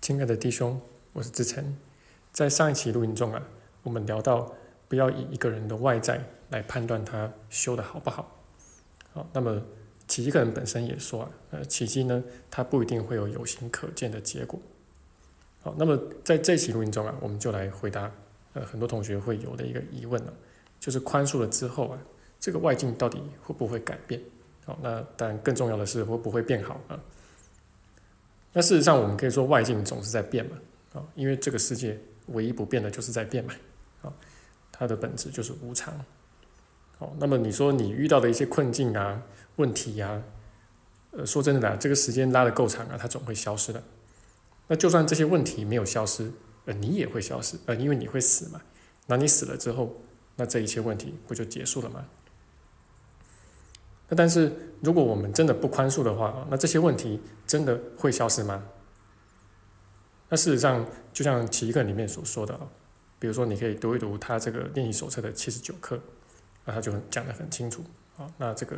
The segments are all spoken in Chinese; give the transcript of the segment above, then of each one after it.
亲爱的弟兄，我是志成。在上一期录音中啊，我们聊到不要以一个人的外在来判断他修的好不好。好，那么奇迹个人本身也说啊，呃，奇迹呢，它不一定会有有形可见的结果。好，那么在这期录音中啊，我们就来回答呃很多同学会有的一个疑问了，就是宽恕了之后啊，这个外境到底会不会改变？好，那当然更重要的是会不会变好啊？那事实上，我们可以说外境总是在变嘛，啊，因为这个世界唯一不变的就是在变嘛，啊，它的本质就是无常，好，那么你说你遇到的一些困境啊、问题呀，呃，说真的啦，这个时间拉得够长啊，它总会消失的。那就算这些问题没有消失，呃，你也会消失，呃，因为你会死嘛，那你死了之后，那这一切问题不就结束了吗？那但是，如果我们真的不宽恕的话，那这些问题真的会消失吗？那事实上，就像奇一课里面所说的啊，比如说你可以读一读他这个练习手册的七十九课，那他就很讲得很清楚啊。那这个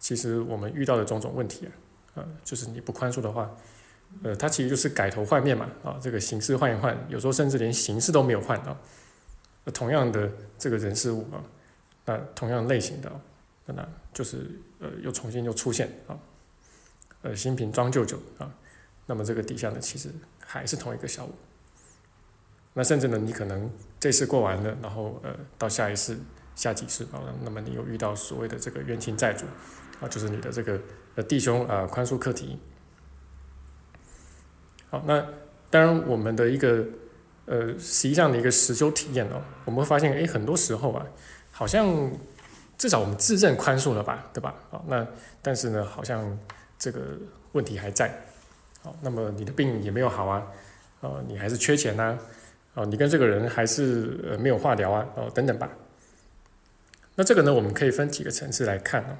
其实我们遇到的种种问题啊，呃，就是你不宽恕的话，呃，它其实就是改头换面嘛啊，这个形式换一换，有时候甚至连形式都没有换啊。同样的这个人事物啊，那同样类型的。那就是呃，又重新又出现啊，呃，新瓶装旧酒啊，那么这个底下呢，其实还是同一个小我。那甚至呢，你可能这次过完了，然后呃，到下一次、下几次啊，那么你又遇到所谓的这个冤亲债主啊，就是你的这个呃弟兄啊，宽恕课题。好，那当然我们的一个呃实际上的一个实修体验哦，我们会发现，哎，很多时候啊，好像。至少我们自认宽恕了吧，对吧？好，那但是呢，好像这个问题还在。好，那么你的病也没有好啊，哦，你还是缺钱呐，哦，你跟这个人还是呃没有话聊啊，哦，等等吧。那这个呢，我们可以分几个层次来看啊。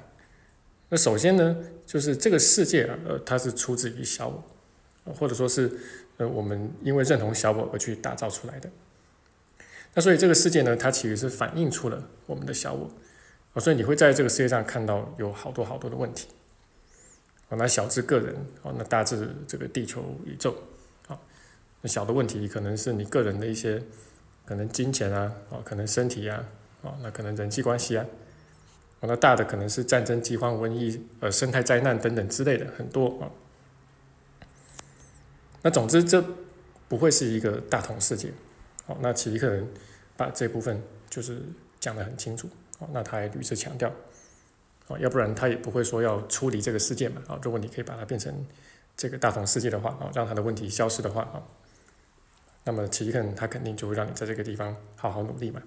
那首先呢，就是这个世界啊，呃，它是出自于小我，或者说是呃我们因为认同小我而去打造出来的。那所以这个世界呢，它其实是反映出了我们的小我。哦，所以你会在这个世界上看到有好多好多的问题。哦，那小至个人，哦，那大至这个地球宇宙，啊，那小的问题可能是你个人的一些，可能金钱啊，啊，可能身体啊，啊，那可能人际关系啊，哦，那大的可能是战争、饥荒、瘟疫、呃，生态灾难等等之类的很多啊。那总之，这不会是一个大同世界。哦，那奇克人把这部分就是讲得很清楚。那他也屡次强调，哦，要不然他也不会说要出离这个世界嘛，啊，如果你可以把它变成这个大同世界的话，啊，让他的问题消失的话，啊，那么其实他肯定就会让你在这个地方好好努力嘛，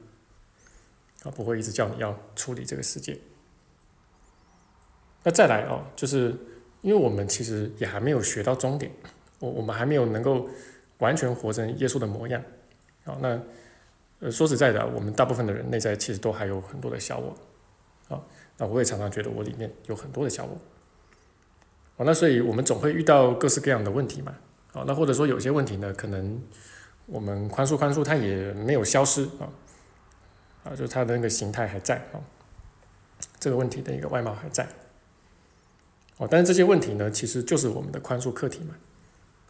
啊，不会一直叫你要处理这个世界。那再来哦，就是因为我们其实也还没有学到终点，我我们还没有能够完全活成耶稣的模样，好，那。说实在的，我们大部分的人内在其实都还有很多的小我，啊，那我也常常觉得我里面有很多的小我，哦，那所以我们总会遇到各式各样的问题嘛，啊，那或者说有些问题呢，可能我们宽恕宽恕，它也没有消失啊，啊，就它的那个形态还在啊，这个问题的一个外貌还在，哦，但是这些问题呢，其实就是我们的宽恕课题嘛，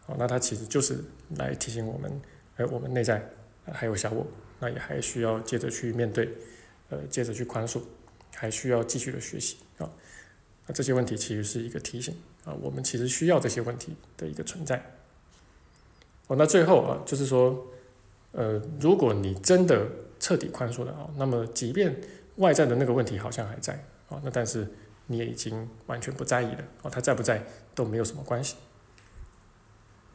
哦，那它其实就是来提醒我们，哎，我们内在还有小我。那也还需要接着去面对，呃，接着去宽恕，还需要继续的学习啊。那这些问题其实是一个提醒啊，我们其实需要这些问题的一个存在。哦，那最后啊，就是说，呃，如果你真的彻底宽恕了啊，那么即便外在的那个问题好像还在啊，那但是你也已经完全不在意了啊，他在不在都没有什么关系。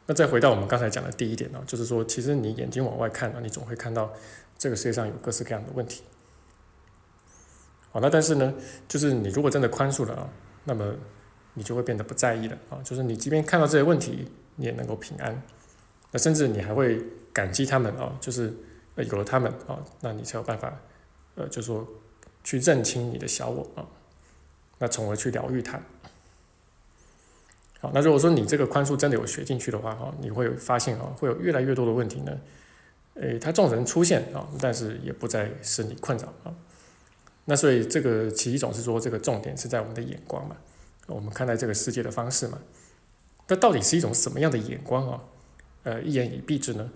那再回到我们刚才讲的第一点呢，就是说，其实你眼睛往外看啊，你总会看到这个世界上有各式各样的问题。好，那但是呢，就是你如果真的宽恕了啊，那么你就会变得不在意了啊，就是你即便看到这些问题，你也能够平安，那甚至你还会感激他们啊，就是有了他们啊，那你才有办法，呃，就说去认清你的小我啊，那从而去疗愈它。好，那如果说你这个宽恕真的有学进去的话，哈，你会发现啊，会有越来越多的问题呢，诶，它众人出现啊，但是也不再使你困扰啊。那所以这个其一种是说，这个重点是在我们的眼光嘛，我们看待这个世界的方式嘛。那到底是一种什么样的眼光啊？呃一言以蔽之呢，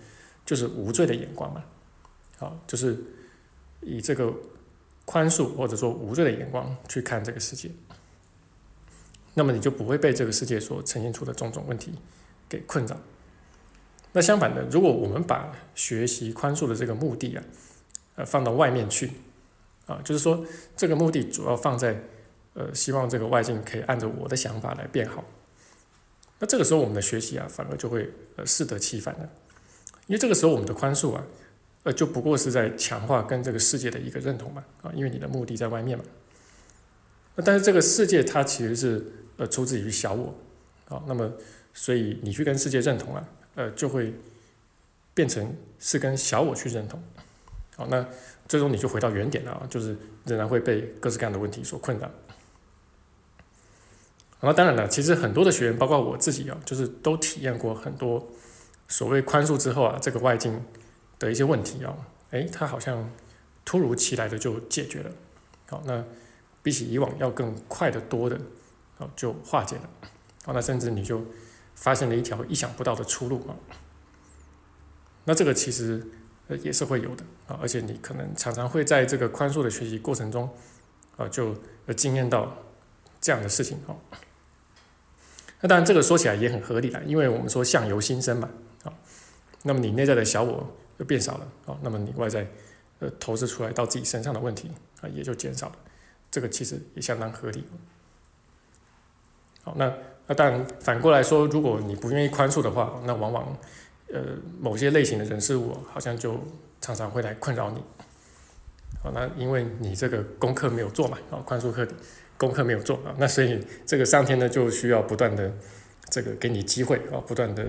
就是无罪的眼光嘛，好，就是以这个宽恕或者说无罪的眼光去看这个世界，那么你就不会被这个世界所呈现出的种种问题给困扰。那相反的，如果我们把学习宽恕的这个目的啊，呃放到外面去，啊，就是说这个目的主要放在呃希望这个外境可以按照我的想法来变好。那这个时候我们的学习啊，反而就会呃适得其反了，因为这个时候我们的宽恕啊，呃就不过是在强化跟这个世界的一个认同嘛，啊，因为你的目的在外面嘛。那但是这个世界它其实是呃出自于小我，啊，那么所以你去跟世界认同啊。呃，就会变成是跟小我去认同，好，那最终你就回到原点了啊，就是仍然会被各式各样的问题所困扰。那当然了，其实很多的学员，包括我自己啊，就是都体验过很多所谓宽恕之后啊，这个外境的一些问题啊，诶，它好像突如其来的就解决了，好，那比起以往要更快的多的，好，就化解了，好，那甚至你就。发现了一条意想不到的出路啊！那这个其实呃也是会有的啊，而且你可能常常会在这个宽恕的学习过程中啊，就呃经验到这样的事情啊。那当然这个说起来也很合理啦，因为我们说相由心生嘛啊，那么你内在的小我就变少了啊，那么你外在呃投射出来到自己身上的问题啊也就减少了，这个其实也相当合理。那。那当然，反过来说，如果你不愿意宽恕的话，那往往，呃，某些类型的人事物好像就常常会来困扰你。好，那因为你这个功课没有做嘛，啊，宽恕课功课没有做啊，那所以这个上天呢就需要不断的这个给你机会啊，不断的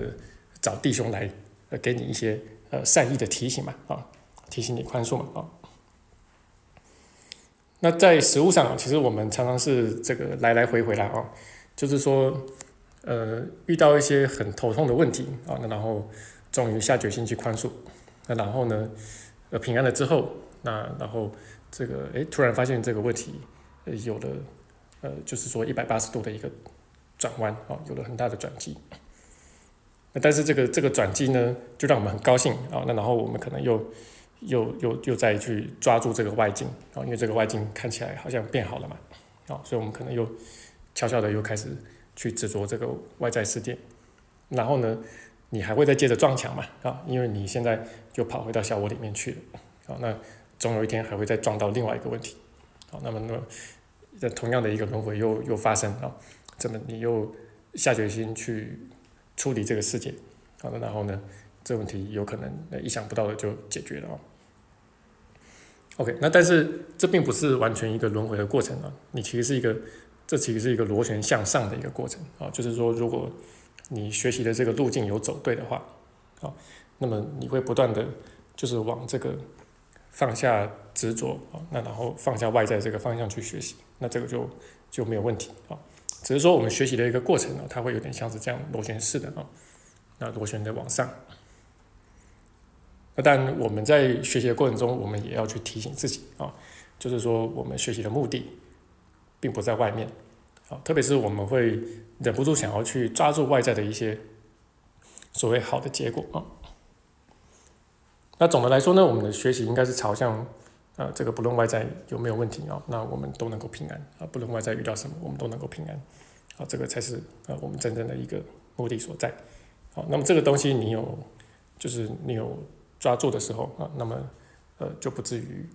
找弟兄来呃给你一些呃善意的提醒嘛，啊，提醒你宽恕嘛，啊。那在实物上，其实我们常常是这个来来回回来啊。就是说，呃，遇到一些很头痛的问题啊，那然后终于下决心去宽恕，那然后呢，呃，平安了之后，那然后这个诶，突然发现这个问题有了，呃，就是说一百八十度的一个转弯啊，有了很大的转机。那但是这个这个转机呢，就让我们很高兴啊，那然后我们可能又又又又再去抓住这个外境啊，因为这个外境看起来好像变好了嘛，啊，所以我们可能又。悄悄的又开始去执着这个外在世界，然后呢，你还会再接着撞墙嘛？啊，因为你现在就跑回到小我里面去了，啊，那总有一天还会再撞到另外一个问题，好，那么那么同样的一个轮回又又发生啊，这么你又下决心去处理这个世界，好的，然后呢，这问题有可能意想不到的就解决了啊。OK，那但是这并不是完全一个轮回的过程啊，你其实是一个。这其实是一个螺旋向上的一个过程啊，就是说，如果你学习的这个路径有走对的话，啊，那么你会不断的，就是往这个放下执着啊，那然后放下外在这个方向去学习，那这个就就没有问题啊。只是说我们学习的一个过程呢，它会有点像是这样螺旋式的啊，那螺旋的往上。那但我们在学习的过程中，我们也要去提醒自己啊，就是说我们学习的目的。并不在外面，啊，特别是我们会忍不住想要去抓住外在的一些所谓好的结果啊。那总的来说呢，我们的学习应该是朝向，呃，这个不论外在有没有问题啊，那我们都能够平安啊，不论外在遇到什么，我们都能够平安，啊，这个才是呃我们真正的一个目的所在。好，那么这个东西你有，就是你有抓住的时候啊，那么呃就不至于，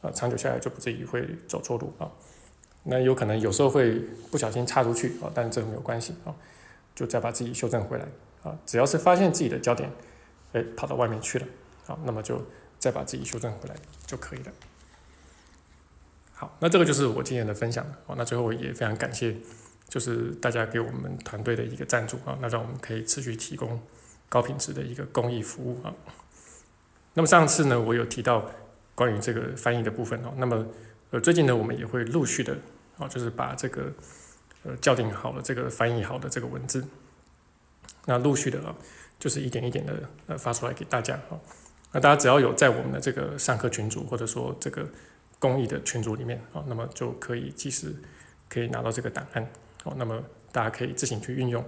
啊，长久下来就不至于会走错路啊。那有可能有时候会不小心插出去啊，但这个没有关系啊，就再把自己修正回来啊。只要是发现自己的焦点，哎，跑到外面去了啊，那么就再把自己修正回来就可以了。好，那这个就是我今天的分享哦。那最后也非常感谢，就是大家给我们团队的一个赞助啊，那让我们可以持续提供高品质的一个公益服务啊。那么上次呢，我有提到关于这个翻译的部分哦，那么。呃，最近呢，我们也会陆续的，啊，就是把这个呃校订好了这个翻译好的这个文字，那陆续的啊，就是一点一点的呃发出来给大家啊。那大家只要有在我们的这个上课群组或者说这个公益的群组里面啊，那么就可以及时可以拿到这个档案哦。那么大家可以自行去运用。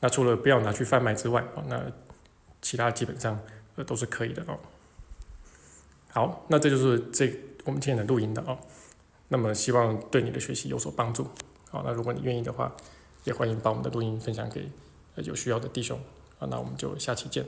那除了不要拿去贩卖之外啊，那其他基本上呃都是可以的哦。好，那这就是这我们今天的录音的啊。那么希望对你的学习有所帮助。好，那如果你愿意的话，也欢迎把我们的录音分享给有需要的弟兄。啊，那我们就下期见。